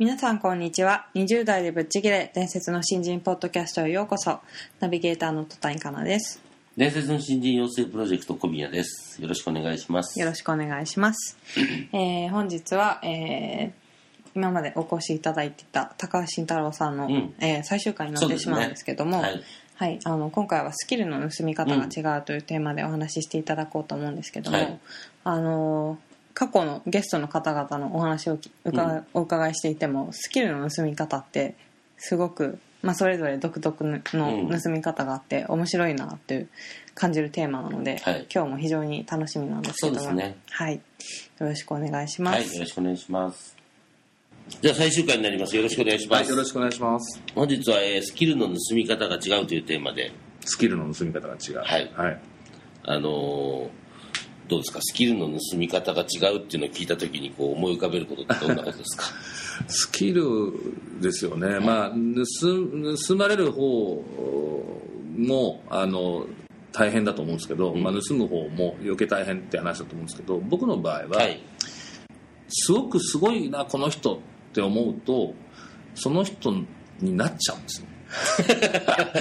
皆さんこんにちは。20代でぶっちぎれ伝説の新人ポッドキャストへようこそ。ナビゲーターの戸谷香奈です。伝説の新人養成プロジェクト小宮です。よろしくお願いします。よろしくお願いします、えー本日は、えー今までお越しいただいていた高橋慎太郎さんの、うん。えー最終回になってしまうんですけども、そうですね。はい、あの今回はスキルの盗み方が違うというテーマでお話ししていただこうと思うんですけども、はい。あの過去のゲストの方々のお話をき伺いお伺いしていてもスキルの盗み方ってすごく、まあ、それぞれ独特の盗み方があって面白いなっていう感じるテーマなので、はい今日も非常に楽しみなんですけども、そうですねはい、よろしくお願いします。はい、よろしくお願いします。じゃあ最終回になります。よろしくお願いします。はい、よろしくお願いします。本日は、えースキルの盗み方が違うというテーマで、スキルの盗み方が違う。はいはい。あのーどうですか、スキルの盗み方が違うっていうのを聞いたときにこう思い浮かべることってどんなことですか？スキルですよね。まあ、盗、盗まれる方も、あの、大変だと思うんですけど、うんまあ、盗む方も余計大変って話だと思うんですけど、僕の場合は、はい。すごくすごいな、この人って思うと、その人になっちゃうんですね。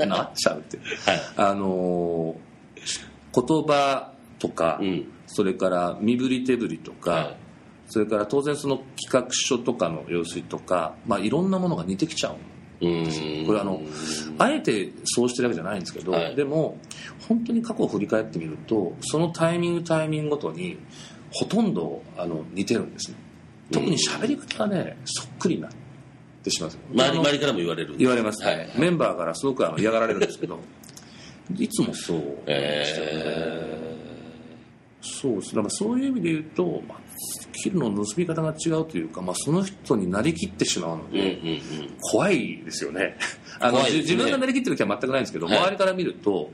なっちゃうって。はい。あの、言葉とか、うん。それから身振り手振りとか、はい。それから当然その企画書とかの用紙とか、まあ、いろんなものが似てきちゃううーん。これあのあえてそうしてるわけじゃないんですけど、はい。でも本当に過去を振り返ってみるとそのタイミングタイミングごとにほとんどあの似てるんですね。特に喋り方がねそっくりになってしまうんですよ。周り周りからも言われる。言われます、はい。メンバーからすごくあの嫌がられるんですけどいつもそうでしたよね、えそうですだからそういう意味で言うと、まあ、スキルの盗み方が違うというか、まあ、その人になりきってしまうのー。うんで、うんうん。怖いですよね。あのね。じ自分がなりきってる気は全くないんですけど、はい。周りから見ると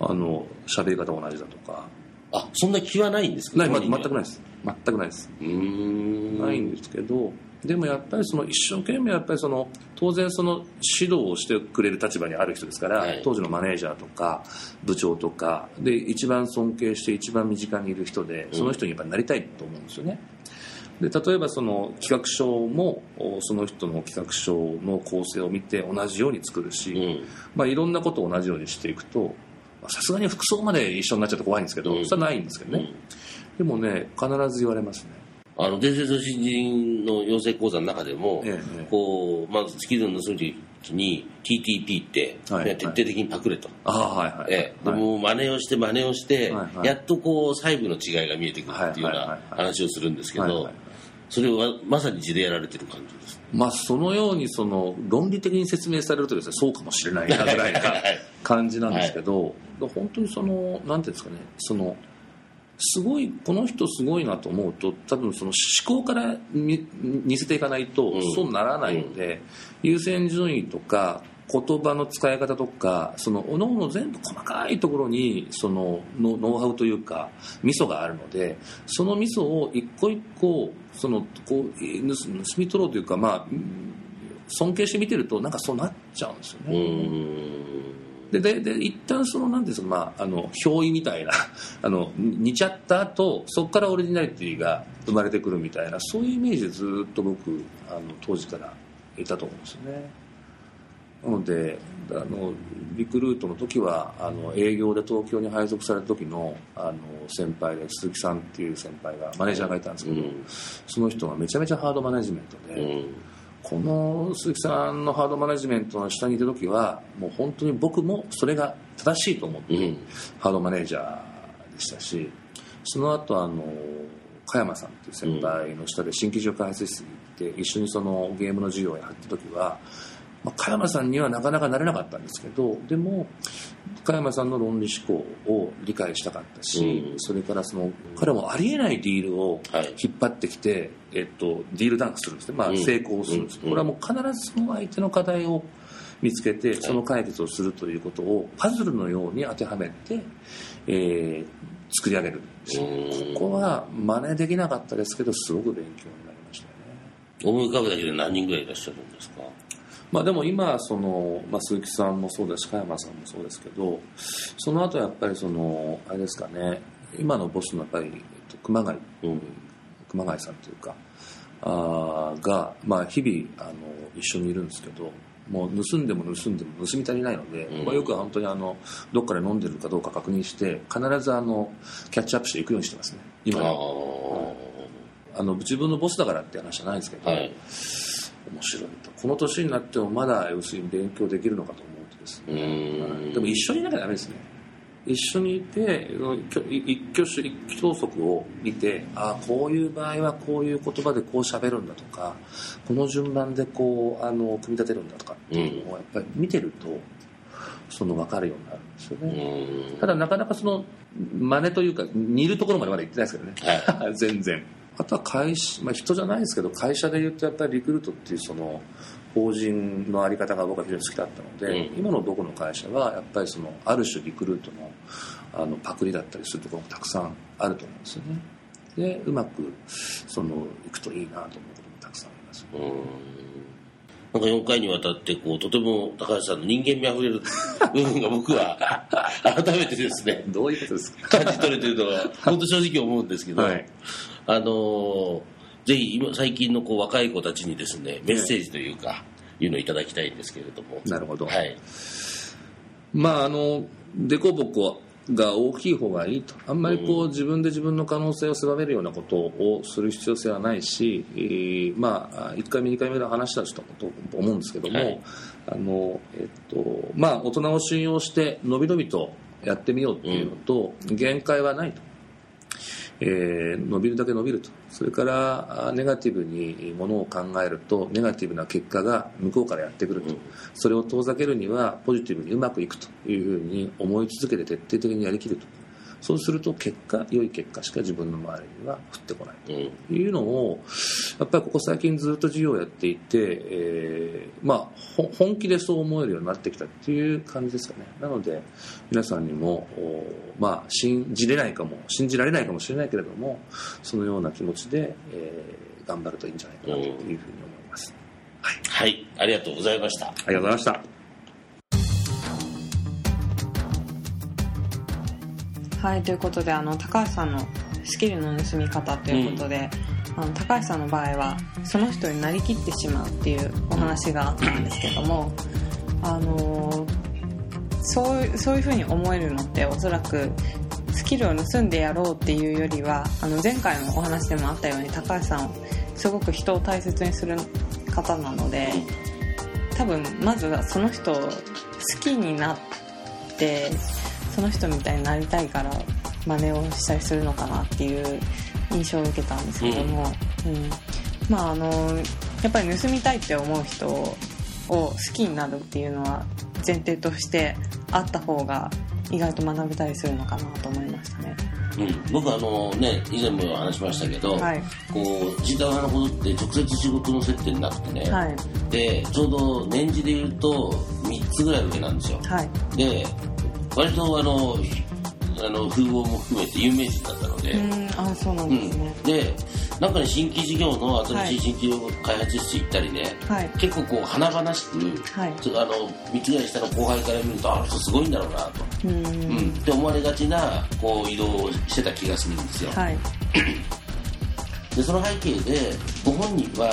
あの喋り方同じだとか。あ、そんな気はないんですか？ない、ま、全くないです。全くないです。ないんですけどでもやっぱりその一生懸命やっぱりその当然その指導をしてくれる立場にある人ですから、はい当時のマネージャーとか部長とかで一番尊敬して一番身近にいる人でその人にやっぱりなりたいと思うんですよね。で例えばその企画書もおその人の企画書の構成を見て同じように作るし、うん。まあ、いろんなことを同じようにしていくとまあさすがに服装まで一緒になっちゃって怖いんですけど、うんそれはないんですけどね、でもね必ず言われますね。あの伝説の新人の養成講座の中でも、ええこうまずスキルを盗む時に TTP って、はい徹底的にパクれと、はいはい、ええ。ではい。もう真似をして真似をして、はいはい。やっとこう細部の違いが見えてくるっていうようなはいはいはい。はい話をするんですけど、はいはい。それはまさに字でやられてる感じです。まあ、そのようにその論理的に説明されるとですねそうかもしれないなぐらいな感じなんですけど、本当にそのなんていうんですかねそのすごいこの人すごいなと思うと多分その思考から見似せていかないとうんそうならないので、優先順位とか言葉の使い方とかその各々全部細かいところにそのノノウハウというかミソがあるのでそのミソを一個一個そのこう盗盗み取ろうというかまあうん尊敬して見てるとなんかそうなっちゃうんですようね。ででで一旦そのなんていうんですか、まあ、あの憑依みたいな あの似ちゃった後そこからオリジナリティが生まれてくるみたいなそういうイメージでずっと僕あの当時からいたと思うんですよね。なのであのリクルートの時はあの営業で東京に配属された時のあの先輩で鈴木さんっていう先輩がマネージャーがいたんですけど、うん。その人がめちゃめちゃハードマネジメントで、うんこの鈴木さんのハードマネジメントの下にいた時はもう本当に僕もそれが正しいと思って、うん。ハードマネージャーでしたしその後あの加山さんっていう先輩の下で新規事業開発室に行って一緒にそのゲームの授業をやった時はまあ、加山さんにはなかなかなれなかったんですけどでも加山さんの論理思考を理解したかったし、うん。それからその彼もありえないディールをはい。引っ張ってきて、えっと、ディールダンクするんですね、まあ、うん。成功するんです、うん。これはもう必ずその相手の課題を見つけてその解決をするということをパズルのように当てはめて、えー作り上げるここは真似できなかったですけどすごく勉強になりましたよね。思い浮かべだけで何人ぐらいいらっしゃるんですか？まあ、でも今その、まあ、鈴木さんもそうだし加山さんもそうですけどその後やっぱりそのあれですかね今のボスのやっぱり、えっと、熊谷、うん熊谷さんというかあーが、まあ、日々あの一緒にいるんですけどもう盗んでも盗んでも盗み足りないので、うん。まあ、よく本当にあのどっかで飲んでるかどうか確認して必ずあのキャッチアップしていくようにしてますね今。あのあの自分のボスだからって話じゃないんですけど、あはい面白いと。この年になってもまだ要するに勉強できるのかと思うとですうね、でも一緒にいなきゃダメですね。一緒にいて一挙手一投足を見てああこういう場合はこういう言葉でこう喋るんだとかこの順番でこうあの組み立てるんだとかっていうのをやっぱり見てるとその分かるようになるんですようね、ただなかなかその真似というか似るところまでまだ行ってないですけどね、全然あとは会社、まあ、人じゃないですけど会社で言うとやっぱりリクルートっていうその法人のあり方が僕は非常に好きだったので、うん。今の僕の会社はやっぱりそのある種リクルートのあのパクリだったりするところもたくさんあると思うんですよね。でうまくそのいくといいなと思うこともたくさんあります。なんか4回にわたってこうとても高橋さんの人間味あふれる 部分が僕は改めてですねどういうことですか？感じ取れてるのは本当正直思うんですけど、はいあのーぜひ今最近のこう若い子たちにですねメッセージというか、いうのをいただきたいんですけれども。なるほど。はい。まああの凸凹が大きい方がいいと。あんまりこう自分で自分の可能性を狭めるようなことをする必要性はないし、えーまあ1回目2回目で話したと思うんですけども、はい。あのえっとまあ大人を信用してのびのびとやってみようっていうのと、限界はないと。えー伸びるだけ伸びると。それからあネガティブにものを考えるとネガティブな結果が向こうからやってくると、うん。それを遠ざけるにはポジティブにうまくいくというふうに思い続けて徹底的にやりきるとそうすると結果良い結果しか自分の周りには降ってこないうん。というのをやっぱりここ最近ずっと授業をやっていて、えーまあ、ほ本気でそう思えるようになってきたっていう感じですかね。なので皆さんにも、おまあ、信じれないかも信じられないかもしれないけれどもそのような気持ちで、えー頑張るといいんじゃないかなというふうに思います、はい。ありがとうございました。ありがとうございましたはいということであの高橋さんのスキルの盗み方ということで、あの高橋さんの場合はその人になりきってしまうっていうお話があったんですけどもあのそうそういうふうに思えるのっておそらくスキルを盗んでやろうっていうよりはあの前回のお話でもあったように高橋さんをすごく人を大切にする方なので多分まずはその人を好きになってその人みたいになりたいから真似をしたりするのかなっていう印象を受けたんですけども、うん。まああのやっぱり盗みたいって思う人を好きになるっていうのは前提としてあった方が意外と学べたりするのかなと思いましたね。うん、僕あのね以前も話しましたけど、はい。こう陣太のことって直接仕事の接点なくてね、はい。でちょうど年次で言うと3つぐらい上なんですよ。はい。で割とあのあの風貌も含めて有名人だったので、うんあそうなんですね、うん。でなんかね新規事業の新はいしい。新規事業開発室行ったりね、はい。結構こう華々しく、はい。あの三つぐらい下の後輩から見るとあの人すごいんだろうなと、うん。うん。って思われがちなこう移動をしてた気がするんですよ、はい。でその背景でご本人は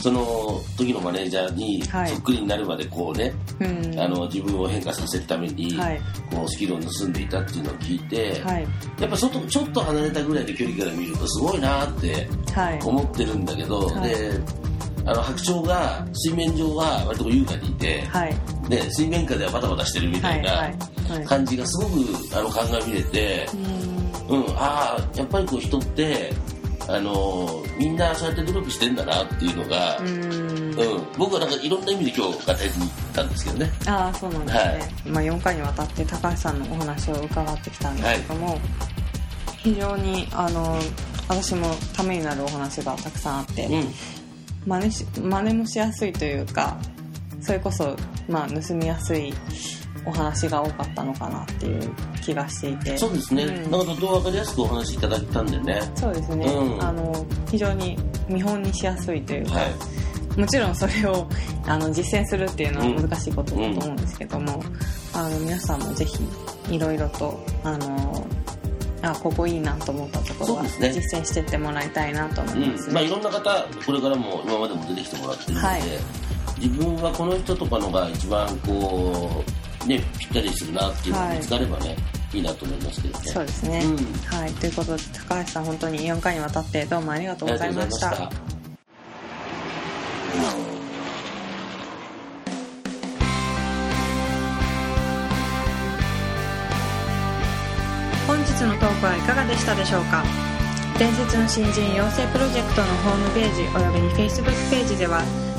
その時のマネージャーにはい。そっくりになるまでこうね、うん。あの自分を変化させるために、はい。こうスキルを盗んでいたっていうのを聞いて、はい。やっぱ外ちょっと離れたぐらいの距離から見るとすごいなってはい。思ってるんだけど、はい。であの白鳥が水面上は割と優雅にいて、はい。で水面下ではバタバタしてるみたいはいはない。はい。感じがすごくあの鑑みれて、うん。うん、ああやっぱりこう人ってあのみんなそうやって努力してんだなっていうのが、ううん。ん僕はなんかいろんな意味で今日語りに行ったんですけどね。ああそうなんですね、まあ、4回にわたって高橋さんのお話を伺ってきたんですけども、非常にあの私もためになるお話がたくさんあって、うん。真似し真似もしやすいというかそれこそ、まあ、盗みやすいお話が多かったのかなっていう気がしていて。そうですね、うん。なんかとても分かりやすくお話しいただいたんでね。そうですね、うん。あの非常に見本にしやすいというか、はい。もちろんそれをあの実践するっていうのは難しいことだと思うんですけども、あの皆さんもぜひいろいろとあのあここいいなと思ったところは実践してってもらいたいなと思いますうんまあ、いね。ろんな方これからも今までも出てきてもらってるので、はい。自分はこの人とかのが一番こうねぴったりするなっていうのが見つかればね、い、いなと思いますけどね。そうですね、うん。はい、ということで高橋さん本当に4回にわたってどうもありがとうございました。本日のトークはいかがでしたでしょうか？伝説の新人養成プロジェクトのホームページおよびに Facebook ページでは